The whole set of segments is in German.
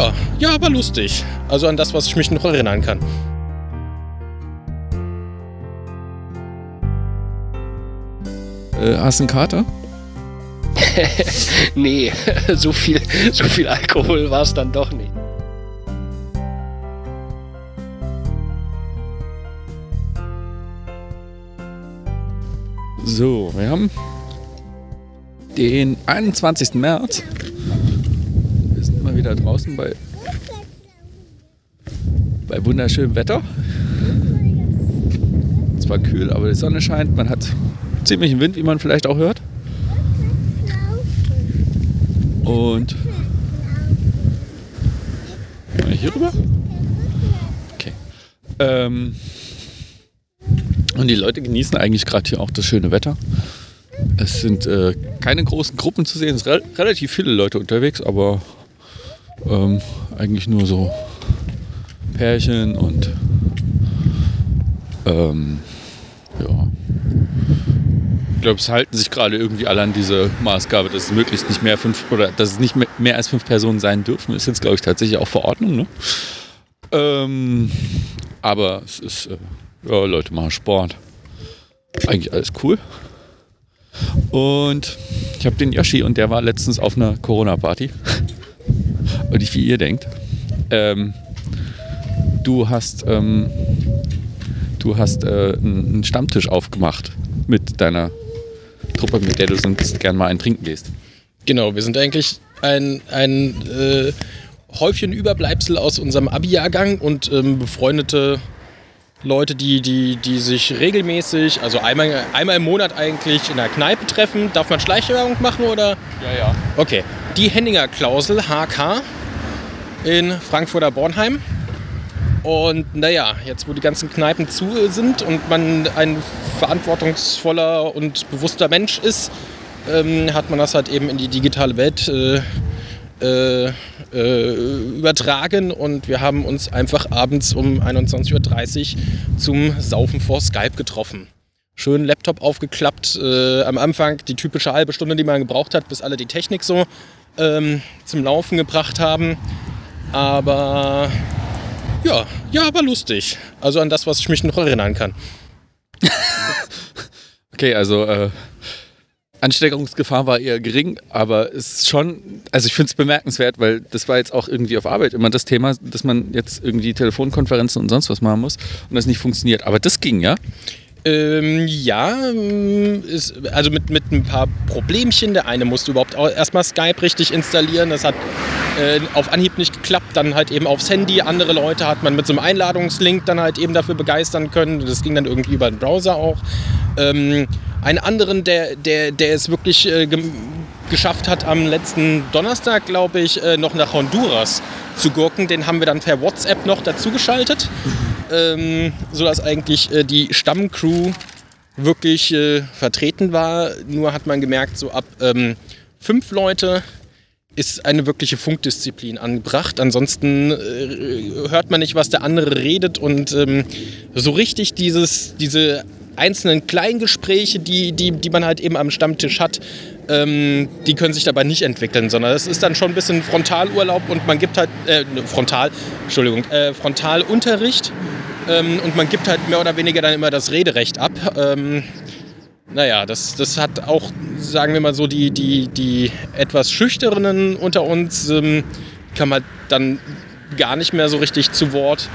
Ja, ja, war lustig. Also an das, was ich mich noch erinnern kann. Äh, hast du einen Kater? nee, so viel, so viel Alkohol war es dann doch nicht. So, wir haben den 21. März. Mal wieder draußen bei, bei wunderschönem Wetter. Zwar kühl, aber die Sonne scheint. Man hat ziemlichen Wind, wie man vielleicht auch hört. Und hier rüber? Okay. Ähm, und die Leute genießen eigentlich gerade hier auch das schöne Wetter. Es sind äh, keine großen Gruppen zu sehen. Es sind re relativ viele Leute unterwegs, aber ähm, eigentlich nur so Pärchen und ähm, ja. Ich glaube, es halten sich gerade irgendwie alle an diese Maßgabe, dass es möglichst nicht mehr fünf oder dass es nicht mehr, als fünf Personen sein dürfen. Ist jetzt, glaube ich, tatsächlich auch Verordnung. Ne? Ähm, aber es ist, äh, ja, Leute machen Sport. Eigentlich alles cool. Und ich habe den Yoshi und der war letztens auf einer Corona-Party. Und nicht wie ihr denkt. Ähm, du hast, ähm, du hast äh, einen Stammtisch aufgemacht mit deiner Truppe, mit der du sonst gern mal ein Trinken gehst. Genau, wir sind eigentlich ein, ein äh, Häufchen Überbleibsel aus unserem Abi-Jahrgang und ähm, befreundete Leute, die, die, die sich regelmäßig, also einmal, einmal im Monat eigentlich in der Kneipe treffen. Darf man Schleichwerbung machen oder? Ja, ja. Okay. Die Henninger Klausel, HK, in Frankfurter Bornheim. Und naja, jetzt wo die ganzen Kneipen zu sind und man ein verantwortungsvoller und bewusster Mensch ist, ähm, hat man das halt eben in die digitale Welt äh, äh, äh, übertragen und wir haben uns einfach abends um 21.30 Uhr zum Saufen vor Skype getroffen. Schön Laptop aufgeklappt, äh, am Anfang die typische halbe Stunde, die man gebraucht hat, bis alle die Technik so ähm, zum Laufen gebracht haben. Aber ja, ja, war lustig. Also an das, was ich mich noch erinnern kann. Okay, also äh, Ansteckungsgefahr war eher gering, aber es ist schon, also ich finde es bemerkenswert, weil das war jetzt auch irgendwie auf Arbeit immer das Thema, dass man jetzt irgendwie Telefonkonferenzen und sonst was machen muss und das nicht funktioniert. Aber das ging, ja? Ähm, ja, ähm, ist, also mit, mit ein paar Problemchen. Der eine musste überhaupt erstmal Skype richtig installieren. Das hat äh, auf Anhieb nicht geklappt. Dann halt eben aufs Handy. Andere Leute hat man mit so einem Einladungslink dann halt eben dafür begeistern können. Das ging dann irgendwie über den Browser auch. Ähm, einen anderen, der, der, der es wirklich äh, geschafft hat, am letzten Donnerstag, glaube ich, äh, noch nach Honduras zu gurken. Den haben wir dann per WhatsApp noch dazugeschaltet, ähm, sodass eigentlich äh, die Stammcrew wirklich äh, vertreten war. Nur hat man gemerkt, so ab ähm, fünf Leute ist eine wirkliche Funkdisziplin angebracht. Ansonsten äh, hört man nicht, was der andere redet und ähm, so richtig dieses, diese einzelnen Kleingespräche, die, die, die man halt eben am Stammtisch hat, ähm, die können sich dabei nicht entwickeln, sondern es ist dann schon ein bisschen Frontalurlaub und man gibt halt, äh, Frontal, Entschuldigung, äh, Frontalunterricht ähm, und man gibt halt mehr oder weniger dann immer das Rederecht ab. Ähm, naja, das, das hat auch, sagen wir mal so, die, die, die etwas Schüchternen unter uns ähm, kann man dann gar nicht mehr so richtig zu Wort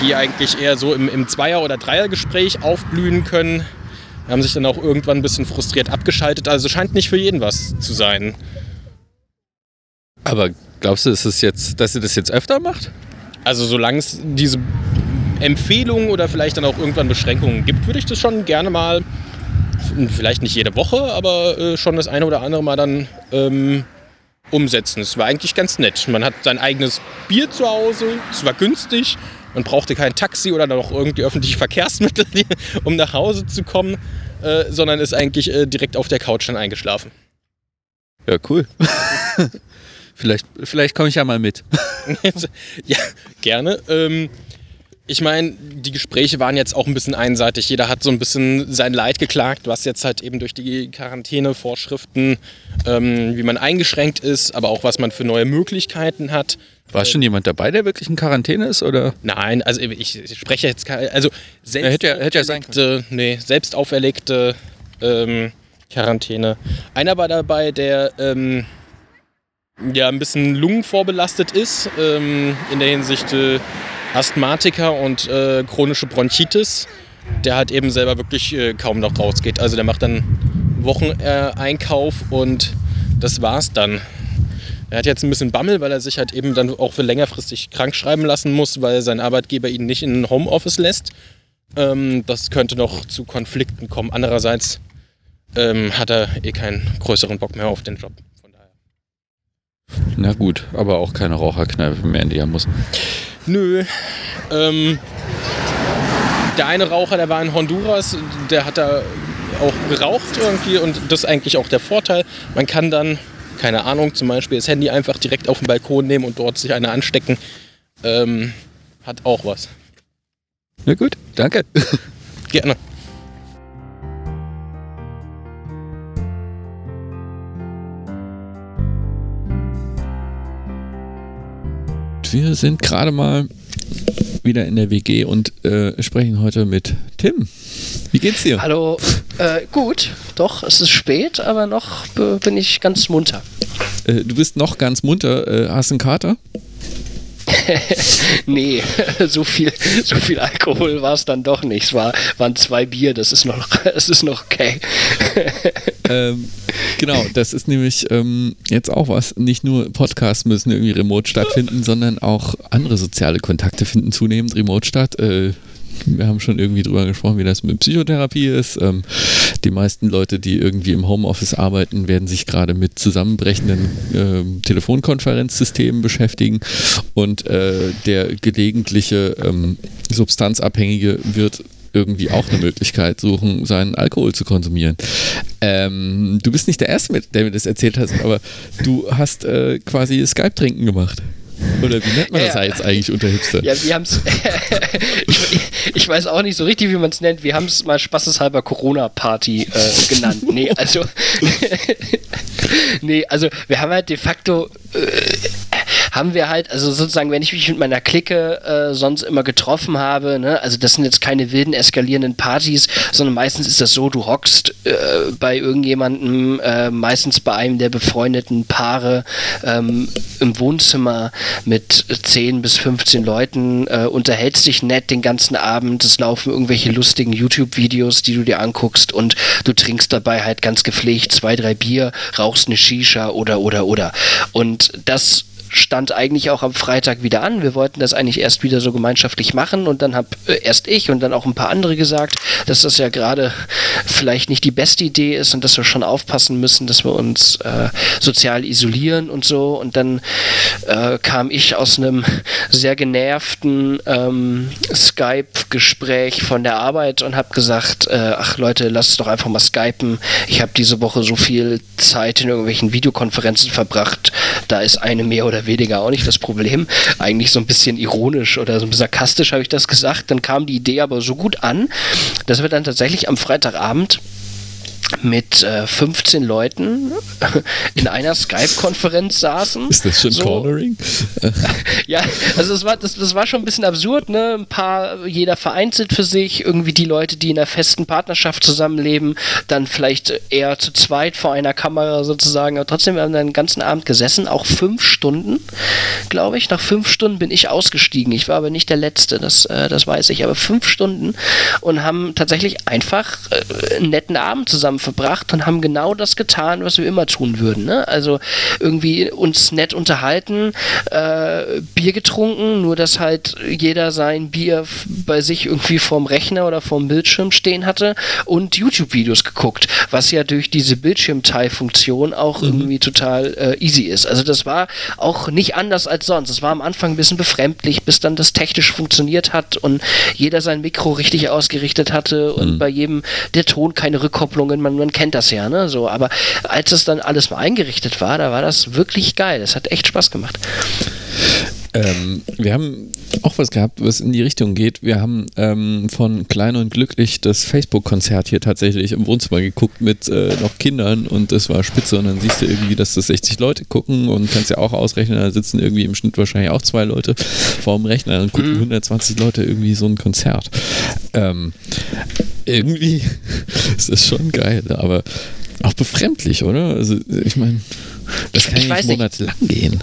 die eigentlich eher so im, im Zweier- oder Dreiergespräch aufblühen können, haben sich dann auch irgendwann ein bisschen frustriert abgeschaltet. Also scheint nicht für jeden was zu sein. Aber glaubst du, dass, es jetzt, dass ihr das jetzt öfter macht? Also solange es diese Empfehlungen oder vielleicht dann auch irgendwann Beschränkungen gibt, würde ich das schon gerne mal, vielleicht nicht jede Woche, aber äh, schon das eine oder andere Mal dann ähm, umsetzen. Es war eigentlich ganz nett. Man hat sein eigenes Bier zu Hause, es war günstig man brauchte kein Taxi oder noch irgendwie öffentliche Verkehrsmittel, um nach Hause zu kommen, äh, sondern ist eigentlich äh, direkt auf der Couch dann eingeschlafen. Ja, cool. vielleicht vielleicht komme ich ja mal mit. ja, gerne. Ähm, ich meine, die Gespräche waren jetzt auch ein bisschen einseitig. Jeder hat so ein bisschen sein Leid geklagt, was jetzt halt eben durch die Quarantänevorschriften, ähm, wie man eingeschränkt ist, aber auch was man für neue Möglichkeiten hat. War schon jemand dabei, der wirklich in Quarantäne ist? Oder? Nein, also ich, ich spreche jetzt keine, also selbst hätte ja- hätte ja sein auferlegte- nee, selbst auferlegte ähm, Quarantäne. Einer war dabei, der ähm, ja ein bisschen lungenvorbelastet ist, ähm, in der Hinsicht äh, Asthmatiker und äh, chronische Bronchitis, der halt eben selber wirklich äh, kaum noch rausgeht. Also der macht dann Wocheneinkauf äh, und das war's dann. Er hat jetzt ein bisschen Bammel, weil er sich halt eben dann auch für längerfristig krank schreiben lassen muss, weil sein Arbeitgeber ihn nicht in ein Homeoffice lässt. Ähm, das könnte noch zu Konflikten kommen. Andererseits ähm, hat er eh keinen größeren Bock mehr auf den Job. Na gut, aber auch keine Raucherkneipe mehr, in die er muss. Nö. Ähm, der eine Raucher, der war in Honduras, der hat da auch geraucht irgendwie und das ist eigentlich auch der Vorteil. Man kann dann, keine Ahnung, zum Beispiel das Handy einfach direkt auf den Balkon nehmen und dort sich eine anstecken. Ähm, hat auch was. Na gut, danke. Gerne. Wir sind gerade mal wieder in der WG und äh, sprechen heute mit Tim. Wie geht's dir? Hallo. Äh, gut, doch, es ist spät, aber noch bin ich ganz munter. Äh, du bist noch ganz munter. Äh, hast einen Kater? Nee, so viel, so viel Alkohol war es dann doch nicht. Es war, waren zwei Bier, das ist noch, es ist noch okay. ähm, genau, das ist nämlich ähm, jetzt auch was. Nicht nur Podcasts müssen irgendwie remote stattfinden, sondern auch andere soziale Kontakte finden zunehmend remote statt. Äh, wir haben schon irgendwie drüber gesprochen, wie das mit Psychotherapie ist. Ähm, die meisten Leute, die irgendwie im Homeoffice arbeiten, werden sich gerade mit zusammenbrechenden ähm, Telefonkonferenzsystemen beschäftigen und äh, der gelegentliche ähm, Substanzabhängige wird irgendwie auch eine Möglichkeit suchen, seinen Alkohol zu konsumieren. Ähm, du bist nicht der Erste, mit- der mir das erzählt hat, aber du hast äh, quasi Skype-Trinken gemacht. Oder wie nennt man das ja. jetzt eigentlich unter Hipster? Ja, wir haben es. ich, ich weiß auch nicht so richtig, wie man es nennt. Wir haben es mal spaßeshalber Corona-Party äh, genannt. Nee, also. nee, also wir haben halt de facto. Äh, haben wir halt, also sozusagen, wenn ich mich mit meiner Clique äh, sonst immer getroffen habe, ne, also das sind jetzt keine wilden eskalierenden Partys, sondern meistens ist das so, du hockst äh, bei irgendjemandem, äh, meistens bei einem der befreundeten Paare ähm, im Wohnzimmer mit 10 bis 15 Leuten, äh, unterhältst dich nett den ganzen Abend, es laufen irgendwelche lustigen YouTube-Videos, die du dir anguckst und du trinkst dabei halt ganz gepflegt zwei, drei Bier, rauchst eine Shisha oder, oder, oder. Und das stand eigentlich auch am Freitag wieder an. Wir wollten das eigentlich erst wieder so gemeinschaftlich machen und dann habe äh, erst ich und dann auch ein paar andere gesagt, dass das ja gerade vielleicht nicht die beste Idee ist und dass wir schon aufpassen müssen, dass wir uns äh, sozial isolieren und so. Und dann äh, kam ich aus einem sehr genervten ähm, Skype-Gespräch von der Arbeit und habe gesagt, äh, ach Leute, lasst doch einfach mal skypen. Ich habe diese Woche so viel Zeit in irgendwelchen Videokonferenzen verbracht. Da ist eine mehr oder weniger auch nicht das Problem. Eigentlich so ein bisschen ironisch oder so ein bisschen sarkastisch habe ich das gesagt. Dann kam die Idee aber so gut an, dass wir dann tatsächlich am Freitagabend mit äh, 15 Leuten in einer Skype-Konferenz saßen. Ist das schon So. Cornering? Ja, also es war, das, das war schon ein bisschen absurd, ne? Ein paar, jeder vereinzelt für sich, irgendwie die Leute, die in einer festen Partnerschaft zusammenleben, dann vielleicht eher zu zweit vor einer Kamera sozusagen. Aber trotzdem, wir haben dann den ganzen Abend gesessen, auch fünf Stunden, glaube ich. Nach fünf Stunden bin ich ausgestiegen. Ich war aber nicht der Letzte, das, äh, das weiß ich. Aber fünf Stunden und haben tatsächlich einfach äh, einen netten Abend zusammen verbracht und haben genau das getan, was wir immer tun würden. Ne? Also irgendwie uns nett unterhalten, äh, Bier getrunken, nur dass halt jeder sein Bier bei sich irgendwie vorm Rechner oder vorm Bildschirm stehen hatte und YouTube-Videos geguckt, was ja durch diese Bildschirmteilfunktion auch irgendwie total äh, easy ist. Also das war auch nicht anders als sonst. Es war am Anfang ein bisschen befremdlich, bis dann das technisch funktioniert hat und jeder sein Mikro richtig ausgerichtet hatte und bei jedem der Ton keine Rückkopplungen, man, man kennt das ja, ne? So, aber als das dann alles mal eingerichtet war, da war das wirklich geil. Das hat echt Spaß gemacht. Ähm, wir haben auch was gehabt, was in die Richtung geht. Wir haben ähm, von Klein und Glücklich das Facebook-Konzert hier tatsächlich im Wohnzimmer geguckt mit äh, noch Kindern und das war spitze und dann siehst du irgendwie, dass das 60 Leute gucken und kannst ja auch ausrechnen, da sitzen irgendwie im Schnitt wahrscheinlich auch zwei Leute vor dem Rechner und gucken mhm. 120 Leute irgendwie so ein Konzert. Ähm, irgendwie ist das schon geil, aber auch befremdlich, oder? Also ich meine, das kann ich ja nicht monatelang gehen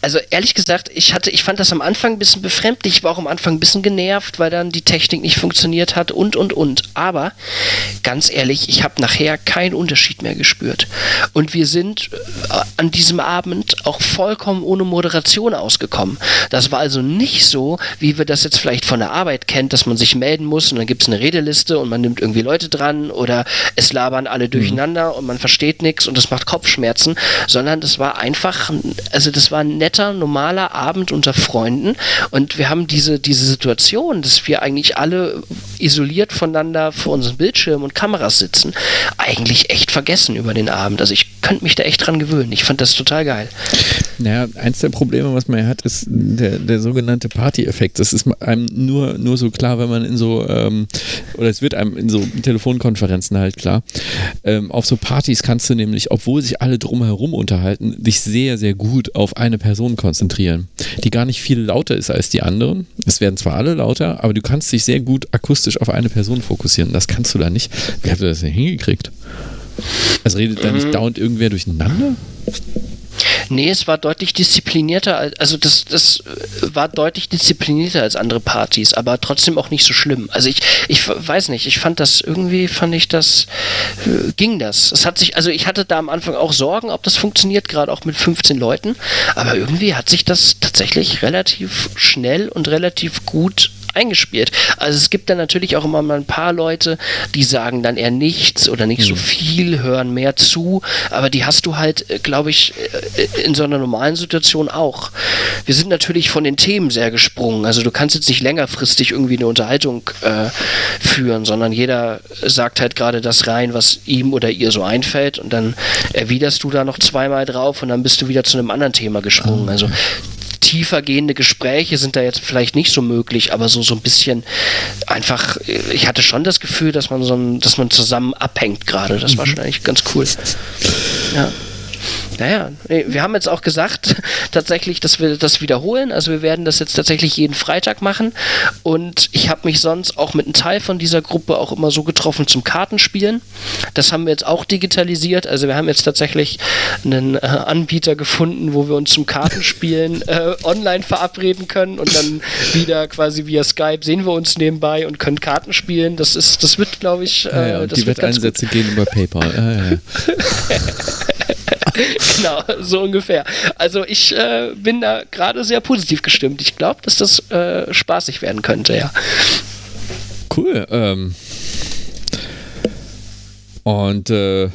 also ehrlich gesagt, ich hatte, ich fand das am Anfang ein bisschen befremdlich, ich war auch am Anfang ein bisschen genervt, weil dann die Technik nicht funktioniert hat und und und. Aber ganz ehrlich, ich habe nachher keinen Unterschied mehr gespürt. Und wir sind äh, an diesem Abend auch vollkommen ohne Moderation ausgekommen. Das war also nicht so, wie wir das jetzt vielleicht von der Arbeit kennt, dass man sich melden muss und dann gibt es eine Redeliste und man nimmt irgendwie Leute dran oder es labern alle mhm. durcheinander und man versteht nichts und es macht Kopfschmerzen, sondern das war einfach, also das war ein netter, normaler Abend unter Freunden und wir haben diese, diese Situation, dass wir eigentlich alle isoliert voneinander vor unseren Bildschirmen und Kameras sitzen, eigentlich echt vergessen über den Abend. Also ich könnte mich da echt dran gewöhnen. Ich fand das total geil. Naja, eins der Probleme, was man hat, ist der, der sogenannte Party-Effekt. Das ist einem nur, nur so klar, wenn man in so, ähm, oder es wird einem in so Telefonkonferenzen halt klar. Ähm, auf so Partys kannst du nämlich, obwohl sich alle drumherum unterhalten, dich sehr, sehr gut auf eine Person konzentrieren, die gar nicht viel lauter ist als die anderen. Es werden zwar alle lauter, aber du kannst dich sehr gut akustisch auf eine Person fokussieren. Das kannst du da nicht. Wie habt ihr das denn hingekriegt? Also redet da nicht mhm. dauernd irgendwer durcheinander? Nee, es war deutlich disziplinierter, also das, das war deutlich disziplinierter als andere Partys, aber trotzdem auch nicht so schlimm. Also ich, ich weiß nicht, ich fand das irgendwie, fand ich das, äh, ging das. Es hat sich, also ich hatte da am Anfang auch Sorgen, ob das funktioniert, gerade auch mit 15 Leuten, aber irgendwie hat sich das tatsächlich relativ schnell und relativ gut eingespielt. Also es gibt dann natürlich auch immer mal ein paar Leute, die sagen dann eher nichts oder nicht mhm. so viel, hören mehr zu, aber die hast du halt, äh, glaube ich, äh, in so einer normalen Situation auch. Wir sind natürlich von den Themen sehr gesprungen. Also du kannst jetzt nicht längerfristig irgendwie eine Unterhaltung äh, führen, sondern jeder sagt halt gerade das rein, was ihm oder ihr so einfällt und dann erwiderst du da noch zweimal drauf und dann bist du wieder zu einem anderen Thema gesprungen. Ah, also tiefer gehende Gespräche sind da jetzt vielleicht nicht so möglich, aber so, so ein bisschen einfach, ich hatte schon das Gefühl, dass man so ein, dass man zusammen abhängt gerade. Das war mhm. schon eigentlich ganz cool. Ja. Naja, wir haben jetzt auch gesagt, tatsächlich, dass wir das wiederholen. Also wir werden das jetzt tatsächlich jeden Freitag machen. Und ich habe mich sonst auch mit einem Teil von dieser Gruppe auch immer so getroffen zum Kartenspielen. Das haben wir jetzt auch digitalisiert. Also wir haben jetzt tatsächlich einen äh, Anbieter gefunden, wo wir uns zum Kartenspielen äh, online verabreden können und dann wieder quasi via Skype sehen wir uns nebenbei und können Karten spielen. Das ist, das wird, glaube ich, äh, ja, ja, die Wetteinsätze gehen über PayPal. Ja, ja, ja. genau, so ungefähr. Also ich äh, bin da gerade sehr positiv gestimmt. Ich glaube, dass das äh, spaßig werden könnte, ja. Cool. Ähm. Und äh, äh,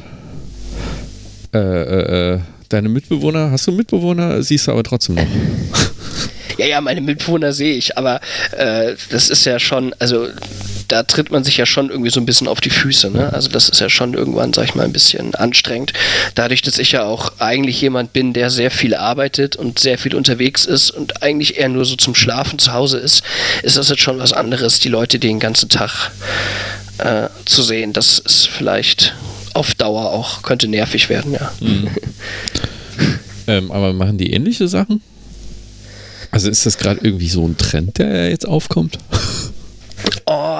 äh, äh, deine Mitbewohner, hast du Mitbewohner? Siehst du aber trotzdem noch. ja, ja, meine Mitbewohner sehe ich, aber das ist ja schon, also da tritt man sich ja schon irgendwie so ein bisschen auf die Füße. Ne? Also das ist ja schon irgendwann, sag ich mal, ein bisschen anstrengend. Dadurch, dass ich ja auch eigentlich jemand bin, der sehr viel arbeitet und sehr viel unterwegs ist und eigentlich eher nur so zum Schlafen zu Hause ist, ist das jetzt schon was anderes, die Leute den ganzen Tag äh, zu sehen. Das ist vielleicht auf Dauer auch, könnte nervig werden, ja. Mhm. ähm, aber machen die ähnliche Sachen? Also ist das gerade irgendwie so ein Trend, der jetzt aufkommt?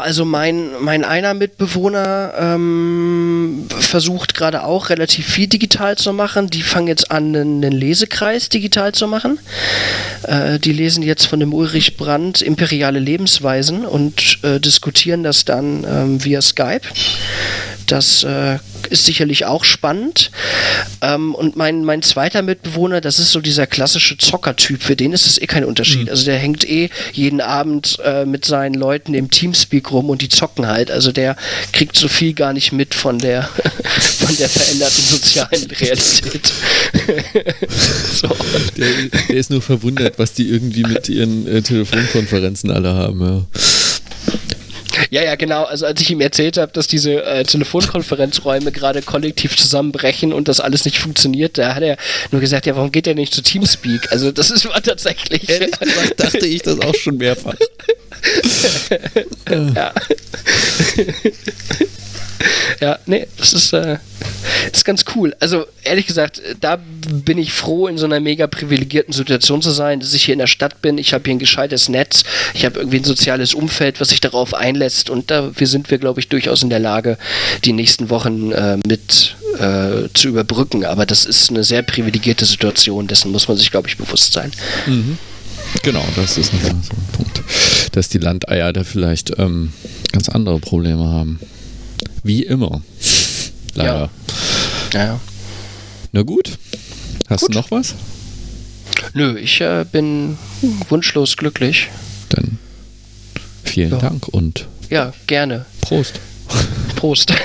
Also mein, mein einer Mitbewohner ähm, versucht gerade auch relativ viel digital zu machen. Die fangen jetzt an, einen, Lesekreis digital zu machen. Äh, die lesen jetzt von dem Ulrich Brandt Imperiale Lebensweisen und äh, diskutieren das dann ähm, via Skype. Das äh, ist sicherlich auch spannend. Ähm, und mein, mein zweiter Mitbewohner, das ist so dieser klassische Zockertyp, für den ist es eh kein Unterschied. Mhm. Also der hängt eh jeden Abend äh, mit seinen Leuten im Teamspeak rum und die zocken halt. Also der kriegt so viel gar nicht mit von der, von der veränderten sozialen Realität. so. der, der, ist nur verwundert, was die irgendwie mit ihren äh, Telefonkonferenzen alle haben. Ja. Ja, ja, genau. Also als ich ihm erzählt habe, dass diese äh, Telefonkonferenzräume gerade kollektiv zusammenbrechen und das alles nicht funktioniert, da hat er nur gesagt, ja, warum geht er nicht zu Teamspeak? Also das ist war tatsächlich. Ehrlich gesagt dachte ich das auch schon mehrfach. ja. ja, nee, das ist, äh, ist ganz cool. Also, ehrlich gesagt, da bin ich froh, in so einer mega privilegierten Situation zu sein, dass ich hier in der Stadt bin. Ich habe hier ein gescheites Netz. Ich habe irgendwie ein soziales Umfeld, was sich darauf einlässt. Und da sind wir, glaube ich, durchaus in der Lage, die nächsten Wochen äh, mit äh, zu überbrücken. Aber das ist eine sehr privilegierte Situation. Dessen muss man sich, glaube ich, bewusst sein. Mhm. Genau, das ist nochmal so ein Punkt. Dass die Landeier da vielleicht ähm, ganz andere Probleme haben. Wie immer. Leider. Ja. ja. Na gut. Hast Gut. du noch was? Nö, ich äh, bin wunschlos glücklich. Dann vielen Ja. Dank und Ja, gerne. Prost. Prost.